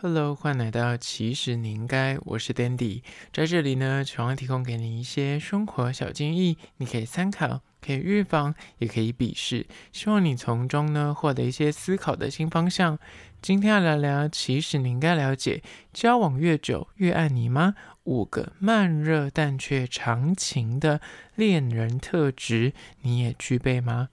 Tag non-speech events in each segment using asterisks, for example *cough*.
Hello，欢迎来到其实你应该，我是 Dandy，在这里呢，希望提供给你一些生活小建议，你可以参考，可以预防，也可以鄙视，希望你从中呢获得一些思考的新方向。今天要聊聊，其实你应该了解，交往越久越爱你吗？五个慢热但却长情的恋人特质，你也具备吗？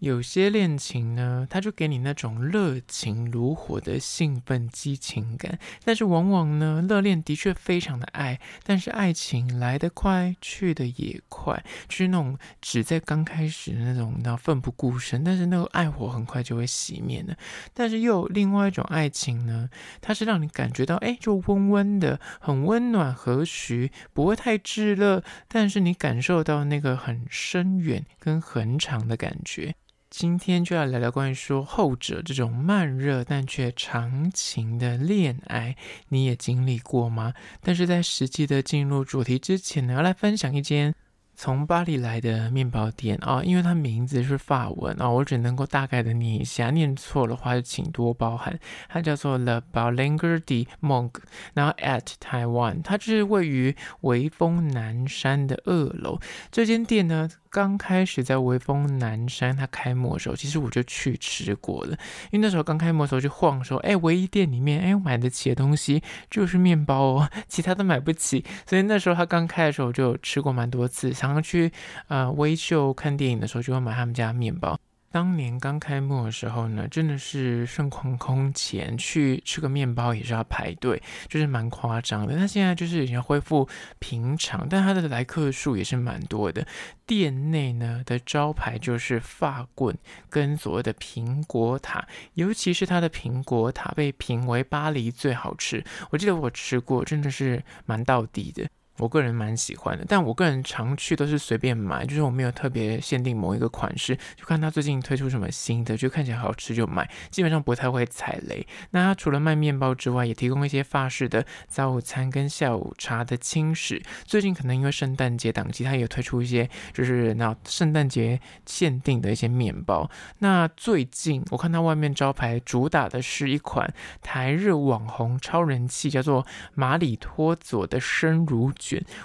有些恋情呢，它就给你那种热情如火的兴奋激情感，但是往往呢，热恋的确非常的爱，但是爱情来得快，去得也快，就是那种只在刚开始那种，那奋不顾身，但是那个爱火很快就会熄灭了。但是又有另外一种爱情呢，它是让你感觉到，哎，就温温的，很温暖和煦，不会太炙热，但是你感受到那个很深远跟很长的感觉。今天就要聊聊关于说后者这种慢热但却长情的恋爱，你也经历过吗？但是在实际的进入主题之前呢，要来分享一间从巴黎来的面包店啊，因为它名字是法文啊，我只能够大概的念一下，念错的话就请多包涵。它叫做 Le Boulanger de Monk，然后 at Taiwan，它就是位于微风南山的二楼。这间店呢，刚开始在微风南山，它开幕的时候，其实我就去吃过了。因为那时候刚开幕的时候就晃说，哎，唯一店里面，哎，我买得起的东西就是面包哦，*laughs* 其他都买不起。所以那时候他刚开的时候，我就吃过蛮多次。想要去呃微秀看电影的时候，就会买他们家面包。当年刚开幕的时候呢，真的是盛况空前，去吃个面包也是要排队，就是蛮夸张的。那现在就是已经恢复平常，但它的来客数也是蛮多的。店内呢的招牌就是法棍跟所谓的苹果塔，尤其是它的苹果塔被评为巴黎最好吃。我记得我吃过，真的是蛮到底的。我个人蛮喜欢的，但我个人常去都是随便买，就是我没有特别限定某一个款式，就看他最近推出什么新的，就看起来好吃就买，基本上不太会踩雷。那他除了卖面包之外，也提供一些法式的早午餐跟下午茶的轻食。最近可能因为圣诞节档期，他也推出一些就是那圣诞节限定的一些面包。那最近我看他外面招牌主打的是一款台日网红超人气，叫做马里托佐的生乳。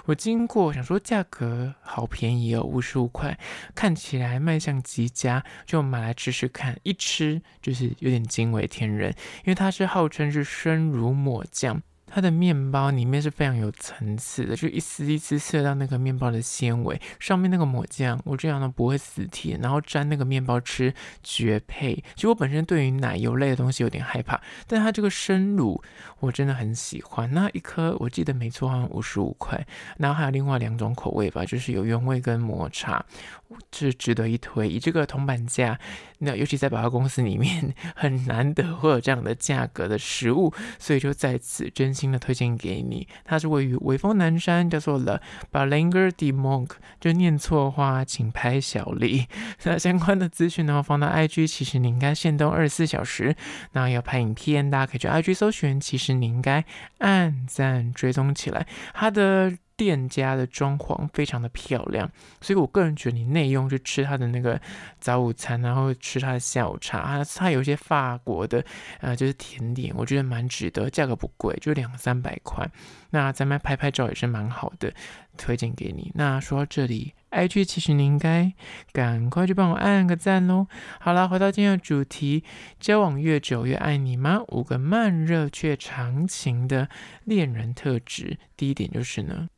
我经过，想说价格好便宜哦，五十五块，看起来卖相极佳，就买来吃吃看。一吃就是有点惊为天人，因为它是号称是生乳抹酱。它的面包里面是非常有层次的，就一丝一丝吃到那个面包的纤维，上面那个抹酱，我这样呢不会死甜，然后沾那个面包吃绝配。其实我本身对于奶油类的东西有点害怕，但它这个生乳我真的很喜欢。那一颗我记得没错，好像五十五块，然后还有另外两种口味吧，就是有原味跟抹茶，这是值得一推。以这个铜板价，那尤其在百货公司里面 *laughs* 很难得会有这样的价格的食物，所以就在此真新。的推荐给你，它是位于微风南山，叫做 Le Balinger de Monk，就念错话，请拍小丽。*laughs* 那相关的资讯呢，放到 IG，其实你应该限动二十四小时。那要拍影片，大家可以去 IG 搜寻，其实你应该按赞追踪起来。它的店家的装潢非常的漂亮，所以我个人觉得你内用就吃它的那个早午餐，然后吃它的下午茶，它它有一些法国的呃就是甜点，我觉得蛮值得，价格不贵，就两三百块。那咱们拍拍照也是蛮好的，推荐给你。那说到这里，IG 其实你应该赶快去帮我按个赞喽。好了，回到今天的主题，交往越久越爱你吗？五个慢热却长情的恋人特质，第一点就是呢。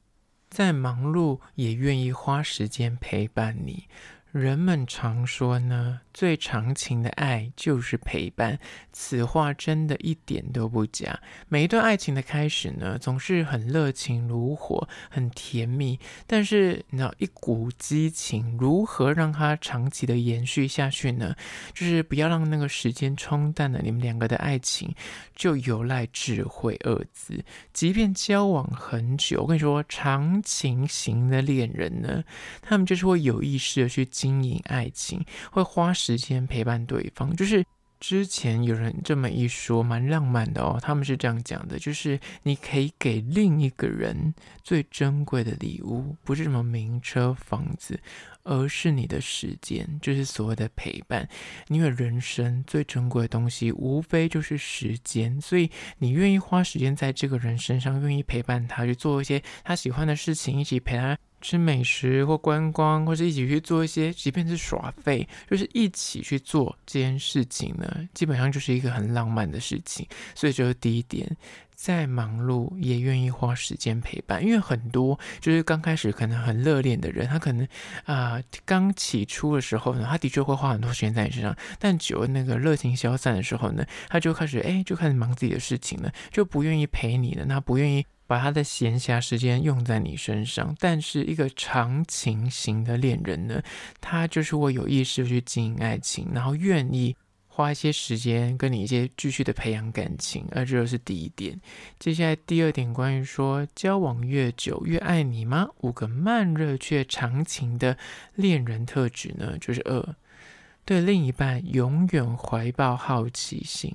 再忙碌也愿意花时间陪伴你。人们常说呢，最长情的爱就是陪伴，此话真的一点都不假。每一段爱情的开始呢，总是很热情如火，很甜蜜。但是，那一股激情如何让它长期的延续下去呢？就是不要让那个时间冲淡了你们两个的爱情，就有赖智慧二字。即便交往很久，我跟你说，长情型的恋人呢，他们就是会有意识的去。经营爱情，会花时间陪伴对方，就是之前有人这么一说，蛮浪漫的哦。他们是这样讲的，就是你可以给另一个人最珍贵的礼物，不是什么名车房子，而是你的时间，就是所谓的陪伴。因为人生最珍贵的东西，无非就是时间，所以你愿意花时间在这个人身上，愿意陪伴他去做一些他喜欢的事情，一起陪他。吃美食或观光，或者一起去做一些，即便是耍废，就是一起去做这件事情呢，基本上就是一个很浪漫的事情。所以这是第一点，再忙碌也愿意花时间陪伴，因为很多就是刚开始可能很热恋的人，他可能啊、刚起初的时候呢，他的确会花很多时间在你身上，但久了那个热情消散的时候呢，他就开始哎就开始忙自己的事情了，就不愿意陪你了，那不愿意。把他的闲暇时间用在你身上，但是一个长情型的恋人呢，他就是会有意识去经营爱情，然后愿意花一些时间跟你一些继续的培养感情，而这就是第一点。接下来第二点，关于说交往越久越爱你吗？五个慢热却长情的恋人特质呢，就是二。对另一半永远怀抱好奇心，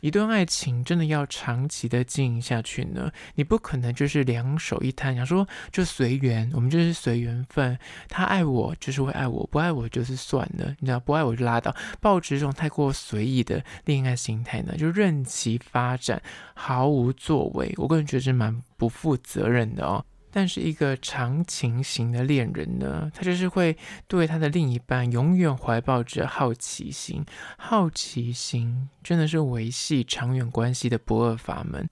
一段爱情真的要长期的经营下去呢，你不可能就是两手一摊，想说就随缘，我们就是随缘分，他爱我就是会爱我，不爱我就是算了，你知道，不爱我就拉倒，抱持这种太过随意的恋爱心态呢，就任其发展，毫无作为，我个人觉得是蛮不负责任的哦。但是一个长情型的恋人呢，他就是会对他的另一半永远怀抱着好奇心，好奇心真的是维系长远关系的不二法门。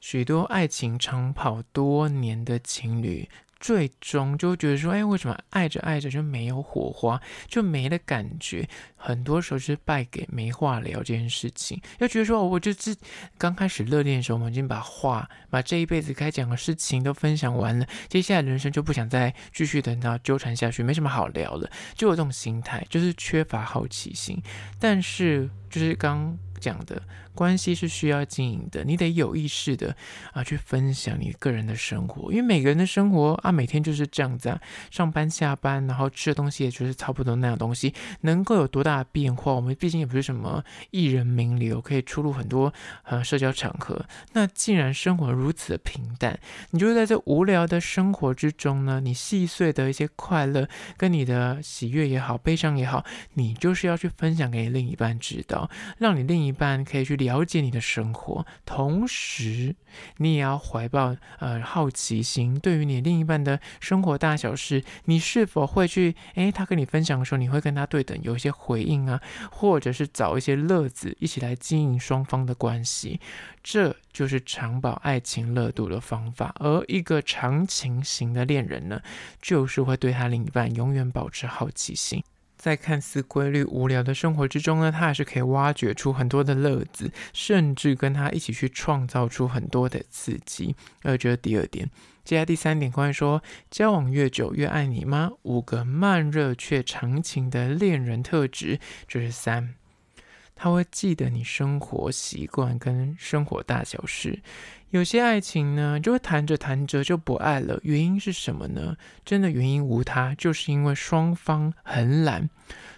许多爱情长跑多年的情侣。最终就觉得说，哎，为什么爱着爱着就没有火花，就没了感觉？很多时候是败给没话聊这件事情。要觉得说，我就是刚开始热恋的时候，我们已经把话、把这一辈子该讲的事情都分享完了，接下来人生就不想再继续等到纠缠下去，没什么好聊了，就有这种心态，就是缺乏好奇心。但是，就是刚讲的。关系是需要经营的，你得有意识的啊去分享你个人的生活，因为每个人的生活啊每天就是这样子啊，上班下班，然后吃的东西也就是差不多那样东西，能够有多大大变化？我们毕竟也不是什么艺人名流，可以出入很多呃社交场合。那既然生活如此的平淡，你就会在这无聊的生活之中呢，你细碎的一些快乐，跟你的喜悦也好，悲伤也好，你就是要去分享给另一半知道，让你另一半可以去了解你的生活，同时你也要怀抱呃好奇心，对于你另一半的生活大小事，你是否会去诶，他跟你分享的时候，你会跟他对等，有一些回回应啊，或者是找一些乐子，一起来经营双方的关系，这就是长保爱情热度的方法。而一个长情型的恋人呢，就是会对他另一半永远保持好奇心。在看似规律无聊的生活之中呢，他还是可以挖掘出很多的乐子，甚至跟他一起去创造出很多的刺激。而这是第二点，接下来第三点，关于说交往越久越爱你吗？五个慢热却长情的恋人特质，这是三。他会记得你生活习惯跟生活大小事。有些爱情呢，就会谈着谈着就不爱了，原因是什么呢？真的原因无他，就是因为双方很懒，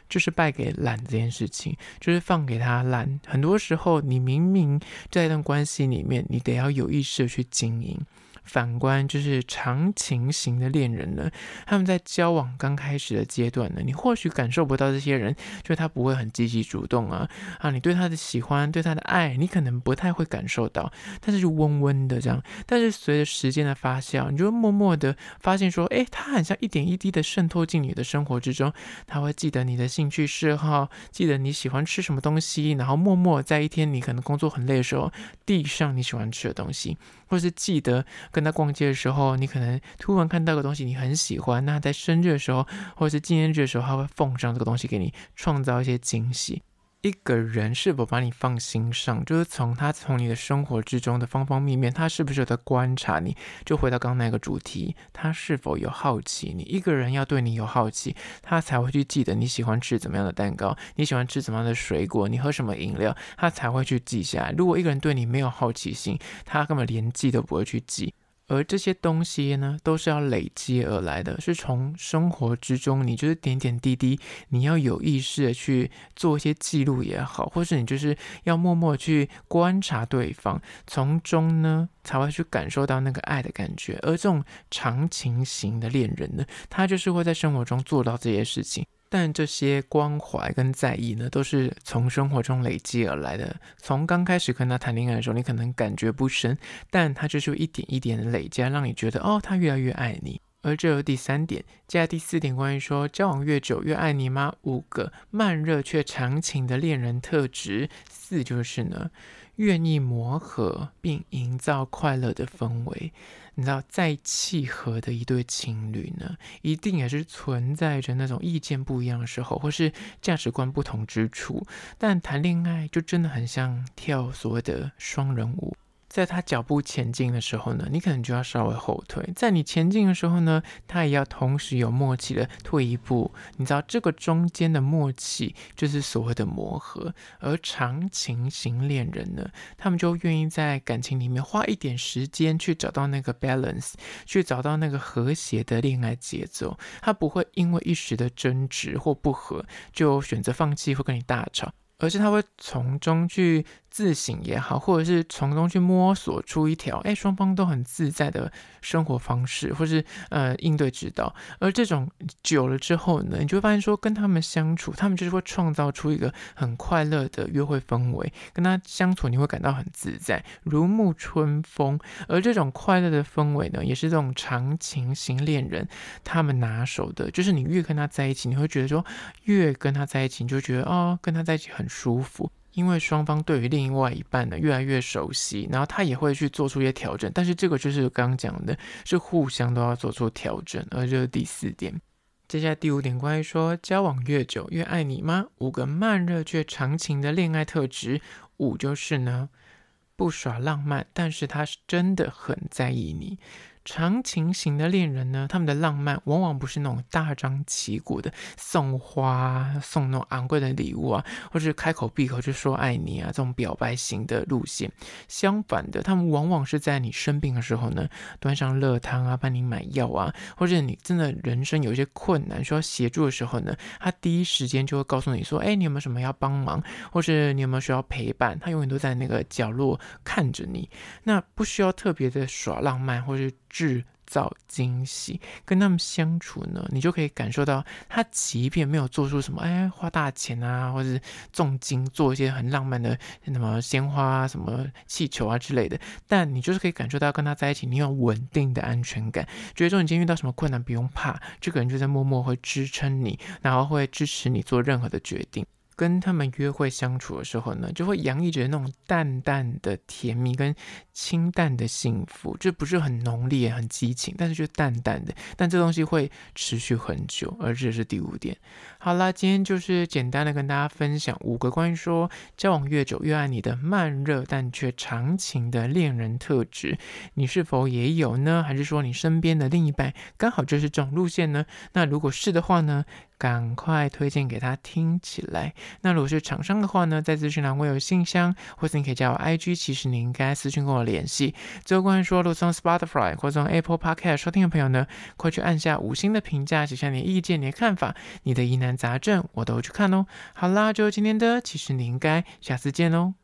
就是败给懒这件事情，就是放给他懒。很多时候，你明明在一段关系里面，你得要有意识的去经营。反观就是长情型的恋人呢，他们在交往刚开始的阶段呢，你或许感受不到这些人，就他不会很积极主动啊啊，你对他的喜欢，对他的爱，你可能不太会感受到，但是就温温的这样。但是随着时间的发酵，你就会默默的发现说，诶，他很像一点一滴的渗透进你的生活之中，他会记得你的兴趣嗜好，记得你喜欢吃什么东西，然后默默在一天你可能工作很累的时候，递上你喜欢吃的东西，或是记得。跟他逛街的时候，你可能突然看到个东西你很喜欢，那在生日的时候或者是纪念日的时候，他会奉上这个东西给你，创造一些惊喜。一个人是否把你放心上，就是从他从你的生活之中的方方面面，他是不是有在观察你？就回到刚刚那个主题，他是否有好奇你？一个人要对你有好奇，他才会去记得你喜欢吃怎么样的蛋糕，你喜欢吃怎么样的水果，你喝什么饮料，他才会去记下来。如果一个人对你没有好奇心，他根本连记都不会去记。而这些东西呢，都是要累积而来的，是从生活之中，你就是点点滴滴，你要有意识的去做一些记录也好，或是你就是要默默去观察对方，从中呢才会去感受到那个爱的感觉。而这种长情型的恋人呢，他就是会在生活中做到这些事情。但这些关怀跟在意呢，都是从生活中累积而来的。从刚开始跟他谈恋爱的时候，你可能感觉不深，但他就是一点一点的累加，让你觉得哦，他越来越爱你。而这有第三点，接下来第四点，关于说交往越久越爱你吗？五个慢热却长情的恋人特质，四就是呢，愿意磨合并营造快乐的氛围。你知道，再契合的一对情侣呢，一定也是存在着那种意见不一样的时候，或是价值观不同之处。但谈恋爱就真的很像跳所谓的双人舞。在他脚步前进的时候呢，你可能就要稍微后退；在你前进的时候呢，他也要同时有默契的退一步。你知道这个中间的默契就是所谓的磨合。而长情型恋人呢，他们就愿意在感情里面花一点时间去找到那个 balance，去找到那个和谐的恋爱节奏。他不会因为一时的争执或不和就选择放弃或跟你大吵，而是他会从中去。自省也好，或者是从中去摸索出一条，哎，双方都很自在的生活方式，或是呃应对之道。而这种久了之后呢，你就会发现说，跟他们相处，他们就是会创造出一个很快乐的约会氛围。跟他相处，你会感到很自在，如沐春风。而这种快乐的氛围呢，也是这种长情型恋人他们拿手的，就是你越跟他在一起，你会觉得说，越跟他在一起，你就觉得哦，跟他在一起很舒服。因为双方对于另外一半呢越来越熟悉，然后他也会去做出一些调整，但是这个就是刚刚讲的，是互相都要做出调整，而这是第四点。接下来第五点，关于说交往越久越爱你吗？五个慢热却长情的恋爱特质，五就是呢，不耍浪漫，但是他是真的很在意你。长情型的恋人呢，他们的浪漫往往不是那种大张旗鼓的送花、送那种昂贵的礼物啊，或是开口闭口就说爱你啊这种表白型的路线。相反的，他们往往是在你生病的时候呢，端上热汤啊，帮你买药啊，或者你真的人生有一些困难需要协助的时候呢，他第一时间就会告诉你说：“哎，你有没有什么要帮忙？或是你有没有需要陪伴？”他永远都在那个角落看着你，那不需要特别的耍浪漫，或是。制造惊喜，跟他们相处呢，你就可以感受到，他即便没有做出什么，哎，花大钱啊，或者是重金做一些很浪漫的什么鲜花啊、什么气球啊之类的，但你就是可以感受到跟他在一起，你有稳定的安全感，觉得说你今天遇到什么困难不用怕，这个人就在默默会支撑你，然后会支持你做任何的决定。跟他们约会相处的时候呢，就会洋溢着那种淡淡的甜蜜跟清淡的幸福，这不是很浓烈、很激情，但是就淡淡的。但这东西会持续很久，而这是第五点。好啦，今天就是简单的跟大家分享五个关于说交往越久越爱你的慢热但却长情的恋人特质，你是否也有呢？还是说你身边的另一半刚好就是这种路线呢？那如果是的话呢？赶快推荐给他听起来。那如果是厂商的话呢，在资讯栏会有信箱，或是你可以加我 IG，其实你应该私讯跟我联系。最后关于说，如果从 Spotify 或从 Apple Podcast 收听的朋友呢，快去按下五星的评价，写下你的意见、你的看法、你的疑难杂症，我都去看哦。好啦，就今天的，其实你应该下次见喽。